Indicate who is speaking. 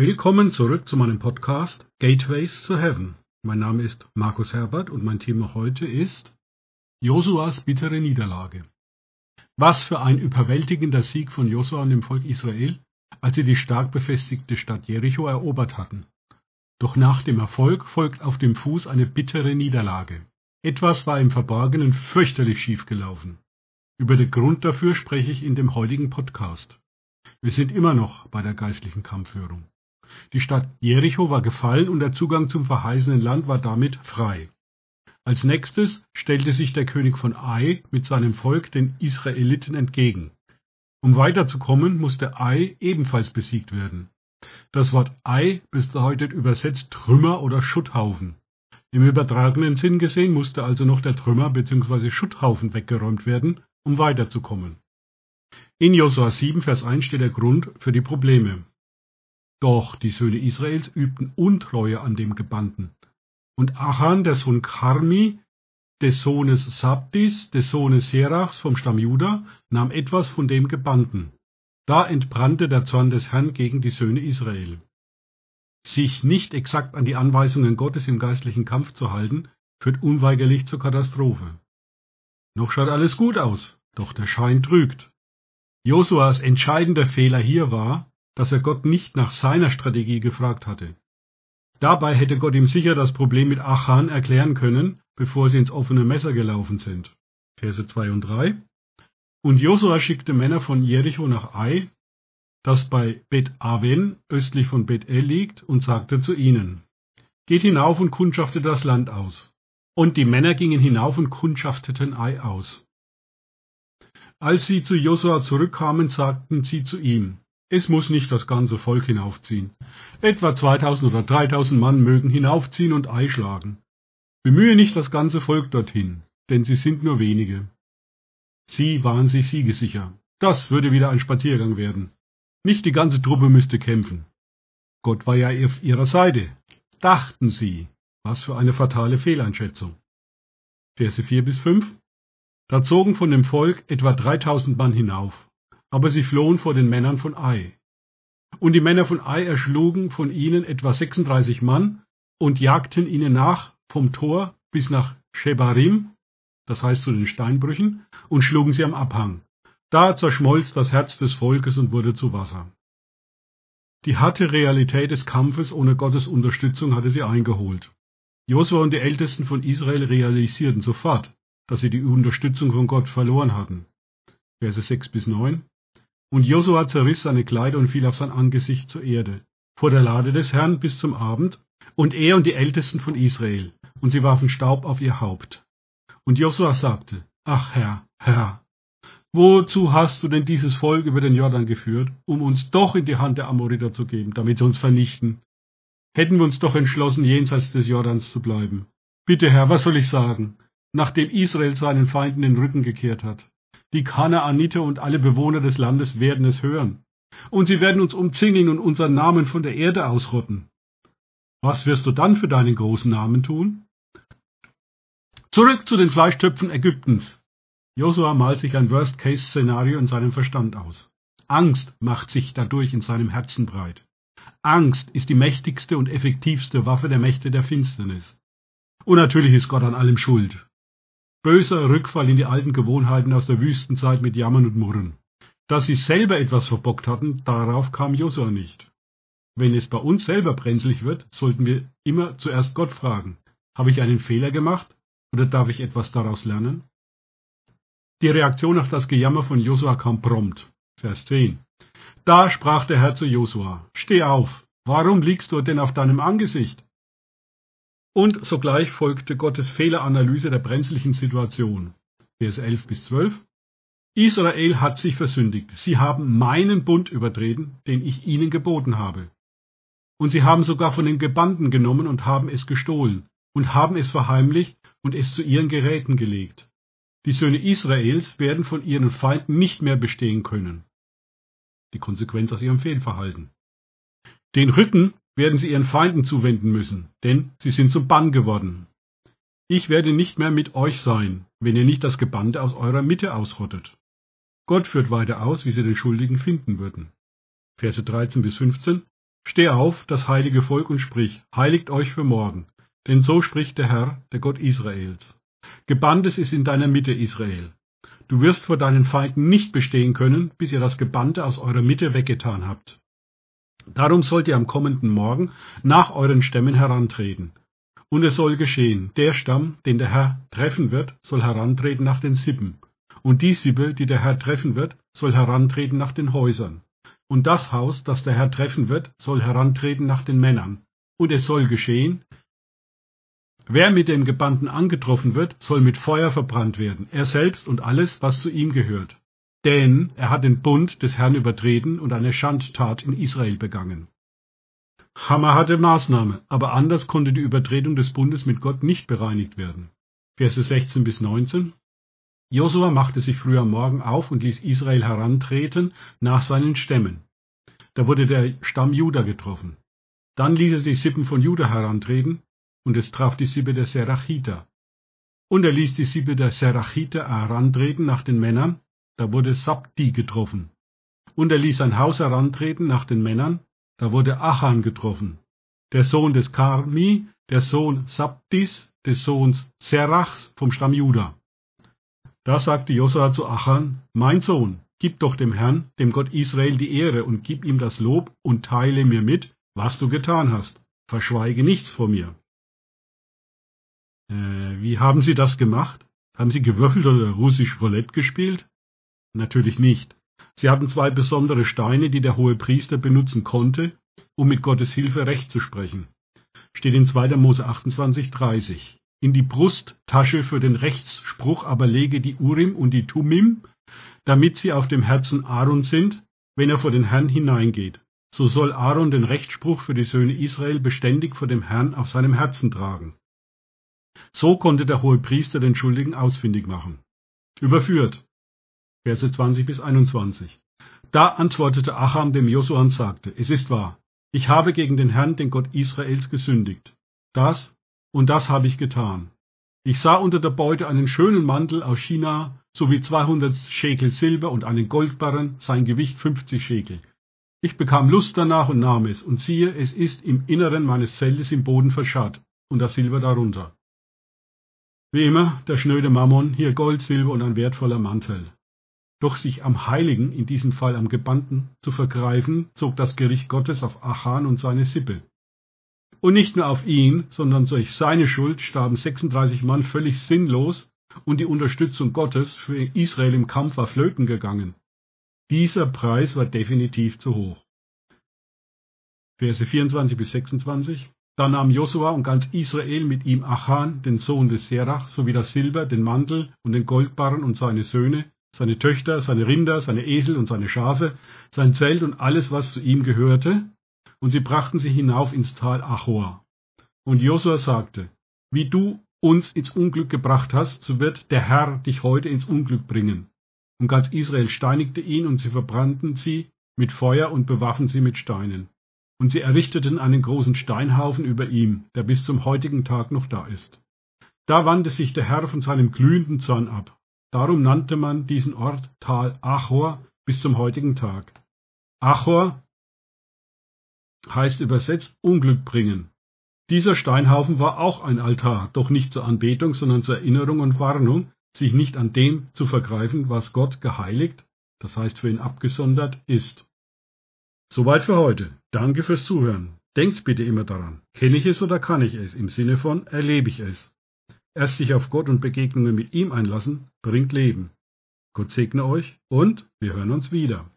Speaker 1: Willkommen zurück zu meinem Podcast Gateways to Heaven. Mein Name ist Markus Herbert und mein Thema heute ist Josuas bittere Niederlage. Was für ein überwältigender Sieg von Josua und dem Volk Israel, als sie die stark befestigte Stadt Jericho erobert hatten. Doch nach dem Erfolg folgt auf dem Fuß eine bittere Niederlage. Etwas war im Verborgenen fürchterlich schiefgelaufen. Über den Grund dafür spreche ich in dem heutigen Podcast. Wir sind immer noch bei der geistlichen Kampfführung. Die Stadt Jericho war gefallen und der Zugang zum verheißenen Land war damit frei. Als nächstes stellte sich der König von Ai mit seinem Volk den Israeliten entgegen. Um weiterzukommen, musste Ai ebenfalls besiegt werden. Das Wort Ai bedeutet übersetzt Trümmer oder Schutthaufen. Im übertragenen Sinn gesehen musste also noch der Trümmer bzw. Schutthaufen weggeräumt werden, um weiterzukommen. In Josua 7, Vers 1 steht der Grund für die Probleme. Doch die Söhne Israels übten Untreue an dem Gebannten. Und Achan, der Sohn Karmi, des Sohnes Sabdis, des Sohnes Serachs vom Stamm Juda, nahm etwas von dem Gebannten. Da entbrannte der Zorn des Herrn gegen die Söhne Israel. Sich nicht exakt an die Anweisungen Gottes im geistlichen Kampf zu halten, führt unweigerlich zur Katastrophe. Noch schaut alles gut aus, doch der Schein trügt. Josuas entscheidender Fehler hier war, dass er Gott nicht nach seiner Strategie gefragt hatte. Dabei hätte Gott ihm sicher das Problem mit Achan erklären können, bevor sie ins offene Messer gelaufen sind. Verse 2 und 3. Und Josua schickte Männer von Jericho nach Ai, das bei Bet Aven östlich von Bet El liegt, und sagte zu ihnen, Geht hinauf und kundschaftet das Land aus. Und die Männer gingen hinauf und kundschafteten Ai aus. Als sie zu Josua zurückkamen, sagten sie zu ihm, es muss nicht das ganze Volk hinaufziehen. Etwa 2000 oder 3000 Mann mögen hinaufziehen und Ei schlagen. Bemühe nicht das ganze Volk dorthin, denn sie sind nur wenige. Sie waren sich siegesicher. Das würde wieder ein Spaziergang werden. Nicht die ganze Truppe müsste kämpfen. Gott war ja auf ihrer Seite. Dachten sie. Was für eine fatale Fehleinschätzung. Verse 4 bis 5. Da zogen von dem Volk etwa 3000 Mann hinauf aber sie flohen vor den Männern von Ai. Und die Männer von Ai erschlugen von ihnen etwa 36 Mann und jagten ihnen nach vom Tor bis nach Shebarim, das heißt zu den Steinbrüchen, und schlugen sie am Abhang. Da zerschmolz das Herz des Volkes und wurde zu Wasser. Die harte Realität des Kampfes ohne Gottes Unterstützung hatte sie eingeholt. Josua und die Ältesten von Israel realisierten sofort, dass sie die Unterstützung von Gott verloren hatten. Verse 6 bis 9. Und Josua zerriss seine Kleider und fiel auf sein Angesicht zur Erde, vor der Lade des Herrn bis zum Abend, und er und die Ältesten von Israel, und sie warfen Staub auf ihr Haupt. Und Josua sagte, Ach Herr, Herr, wozu hast du denn dieses Volk über den Jordan geführt, um uns doch in die Hand der Amoriter zu geben, damit sie uns vernichten? Hätten wir uns doch entschlossen, jenseits des Jordans zu bleiben. Bitte, Herr, was soll ich sagen, nachdem Israel seinen Feinden den Rücken gekehrt hat? Die Kanaaniter und alle Bewohner des Landes werden es hören. Und sie werden uns umzingeln und unseren Namen von der Erde ausrotten. Was wirst du dann für deinen großen Namen tun? Zurück zu den Fleischtöpfen Ägyptens. Josua malt sich ein Worst-Case-Szenario in seinem Verstand aus. Angst macht sich dadurch in seinem Herzen breit. Angst ist die mächtigste und effektivste Waffe der Mächte der Finsternis. Und natürlich ist Gott an allem schuld. Böser Rückfall in die alten Gewohnheiten aus der Wüstenzeit mit Jammern und Murren. Dass sie selber etwas verbockt hatten, darauf kam Josua nicht. Wenn es bei uns selber brenzlig wird, sollten wir immer zuerst Gott fragen. Habe ich einen Fehler gemacht oder darf ich etwas daraus lernen? Die Reaktion auf das Gejammer von Josua kam prompt. Vers 10. Da sprach der Herr zu Josua, Steh auf, warum liegst du denn auf deinem Angesicht? Und sogleich folgte Gottes Fehleranalyse der brenzlichen Situation. Vers 11 bis 12. Israel hat sich versündigt. Sie haben meinen Bund übertreten, den ich ihnen geboten habe. Und sie haben sogar von den Gebanden genommen und haben es gestohlen und haben es verheimlicht und es zu ihren Geräten gelegt. Die Söhne Israels werden von ihren Feinden nicht mehr bestehen können. Die Konsequenz aus ihrem Fehlverhalten. Den Rücken werden sie ihren Feinden zuwenden müssen, denn sie sind zum Bann geworden. Ich werde nicht mehr mit euch sein, wenn ihr nicht das Gebannte aus eurer Mitte ausrottet. Gott führt weiter aus, wie sie den Schuldigen finden würden. Verse 13 bis 15 Steh auf, das heilige Volk, und sprich, heiligt euch für morgen. Denn so spricht der Herr, der Gott Israels. Gebanntes ist in deiner Mitte, Israel. Du wirst vor deinen Feinden nicht bestehen können, bis ihr das Gebannte aus eurer Mitte weggetan habt. Darum sollt ihr am kommenden Morgen nach euren Stämmen herantreten. Und es soll geschehen, der Stamm, den der Herr treffen wird, soll herantreten nach den Sippen. Und die Sippe, die der Herr treffen wird, soll herantreten nach den Häusern. Und das Haus, das der Herr treffen wird, soll herantreten nach den Männern. Und es soll geschehen, wer mit dem Gebannten angetroffen wird, soll mit Feuer verbrannt werden, er selbst und alles, was zu ihm gehört. Denn er hat den Bund des Herrn übertreten und eine Schandtat in Israel begangen. Hammerharte Maßnahme, aber anders konnte die Übertretung des Bundes mit Gott nicht bereinigt werden. Verse 16 bis 19 Josua machte sich früh am Morgen auf und ließ Israel herantreten nach seinen Stämmen. Da wurde der Stamm Juda getroffen. Dann ließ er die Sippen von Juda herantreten, und es traf die Sippe der Serachiter. Und er ließ die Sippe der Serachiter herantreten nach den Männern, da wurde Sabdi getroffen. Und er ließ sein Haus herantreten nach den Männern, da wurde Achan getroffen. Der Sohn des Karmi, der Sohn Sabdis, des Sohns Serachs vom Stamm Juda. Da sagte Josua zu Achan, mein Sohn, gib doch dem Herrn, dem Gott Israel, die Ehre und gib ihm das Lob und teile mir mit, was du getan hast. Verschweige nichts vor mir. Äh, wie haben Sie das gemacht? Haben Sie gewürfelt oder russisch Roulette gespielt? Natürlich nicht. Sie hatten zwei besondere Steine, die der hohe Priester benutzen konnte, um mit Gottes Hilfe Recht zu sprechen. Steht in 2. Mose 28, 30. In die Brusttasche für den Rechtsspruch aber lege die Urim und die Tumim, damit sie auf dem Herzen Aaron sind, wenn er vor den Herrn hineingeht. So soll Aaron den Rechtsspruch für die Söhne Israel beständig vor dem Herrn auf seinem Herzen tragen. So konnte der hohe Priester den Schuldigen ausfindig machen. Überführt. Verse 20 bis 21. Da antwortete Acham dem Josua und sagte, es ist wahr, ich habe gegen den Herrn, den Gott Israels, gesündigt. Das und das habe ich getan. Ich sah unter der Beute einen schönen Mantel aus China sowie 200 Schekel Silber und einen Goldbarren, sein Gewicht 50 Schekel. Ich bekam Lust danach und nahm es, und siehe, es ist im Inneren meines Zeltes im Boden verscharrt, und das Silber darunter. Wie immer, der schnöde Mammon, hier Gold, Silber und ein wertvoller Mantel. Doch sich am Heiligen, in diesem Fall am Gebannten, zu vergreifen, zog das Gericht Gottes auf Achan und seine Sippe. Und nicht nur auf ihn, sondern durch seine Schuld starben 36 Mann völlig sinnlos und die Unterstützung Gottes für Israel im Kampf war flöten gegangen. Dieser Preis war definitiv zu hoch. Verse 24 bis 26. Da nahm Josua und ganz Israel mit ihm Achan, den Sohn des Serach, sowie das Silber, den Mantel und den Goldbarren und seine Söhne, seine Töchter, seine Rinder, seine Esel und seine Schafe, sein Zelt und alles, was zu ihm gehörte, und sie brachten sie hinauf ins Tal Achor. Und Josua sagte, wie du uns ins Unglück gebracht hast, so wird der Herr dich heute ins Unglück bringen. Und ganz Israel steinigte ihn, und sie verbrannten sie mit Feuer und bewaffen sie mit Steinen. Und sie errichteten einen großen Steinhaufen über ihm, der bis zum heutigen Tag noch da ist. Da wandte sich der Herr von seinem glühenden Zorn ab. Darum nannte man diesen Ort Tal Achor bis zum heutigen Tag. Achor heißt übersetzt Unglück bringen. Dieser Steinhaufen war auch ein Altar, doch nicht zur Anbetung, sondern zur Erinnerung und Warnung, sich nicht an dem zu vergreifen, was Gott geheiligt, das heißt für ihn abgesondert, ist. Soweit für heute. Danke fürs Zuhören. Denkt bitte immer daran, kenne ich es oder kann ich es, im Sinne von erlebe ich es. Erst sich auf Gott und Begegnungen mit ihm einlassen, bringt Leben. Gott segne euch und wir hören uns wieder.